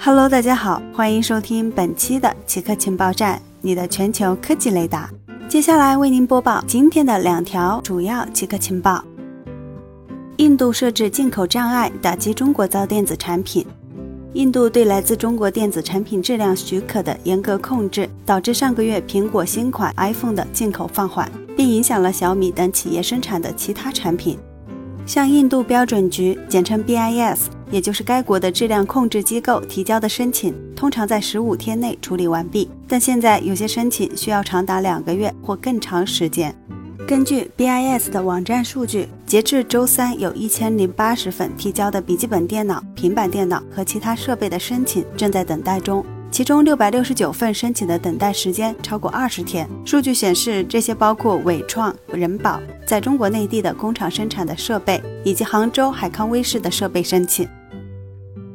Hello，大家好，欢迎收听本期的奇客情报站，你的全球科技雷达。接下来为您播报今天的两条主要奇客情报：印度设置进口障碍，打击中国造电子产品。印度对来自中国电子产品质量许可的严格控制，导致上个月苹果新款 iPhone 的进口放缓，并影响了小米等企业生产的其他产品。向印度标准局（简称 BIS），也就是该国的质量控制机构提交的申请，通常在十五天内处理完毕。但现在有些申请需要长达两个月或更长时间。根据 BIS 的网站数据，截至周三，有一千零八十份提交的笔记本电脑、平板电脑和其他设备的申请正在等待中。其中六百六十九份申请的等待时间超过二十天。数据显示，这些包括伟创、人保在中国内地的工厂生产的设备，以及杭州海康威视的设备申请。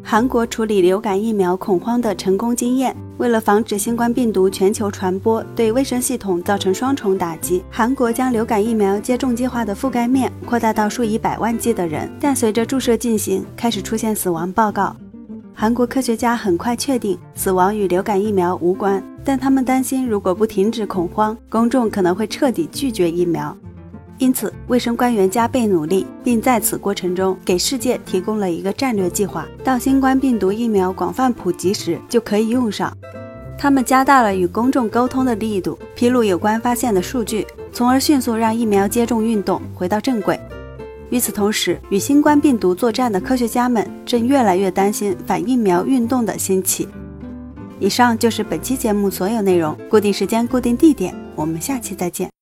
韩国处理流感疫苗恐慌的成功经验，为了防止新冠病毒全球传播，对卫生系统造成双重打击，韩国将流感疫苗接种计划的覆盖面扩大到数以百万计的人。但随着注射进行，开始出现死亡报告。韩国科学家很快确定死亡与流感疫苗无关，但他们担心如果不停止恐慌，公众可能会彻底拒绝疫苗。因此，卫生官员加倍努力，并在此过程中给世界提供了一个战略计划：到新冠病毒疫苗广泛普及时就可以用上。他们加大了与公众沟通的力度，披露有关发现的数据，从而迅速让疫苗接种运动回到正轨。与此同时，与新冠病毒作战的科学家们正越来越担心反疫苗运动的兴起。以上就是本期节目所有内容，固定时间、固定地点，我们下期再见。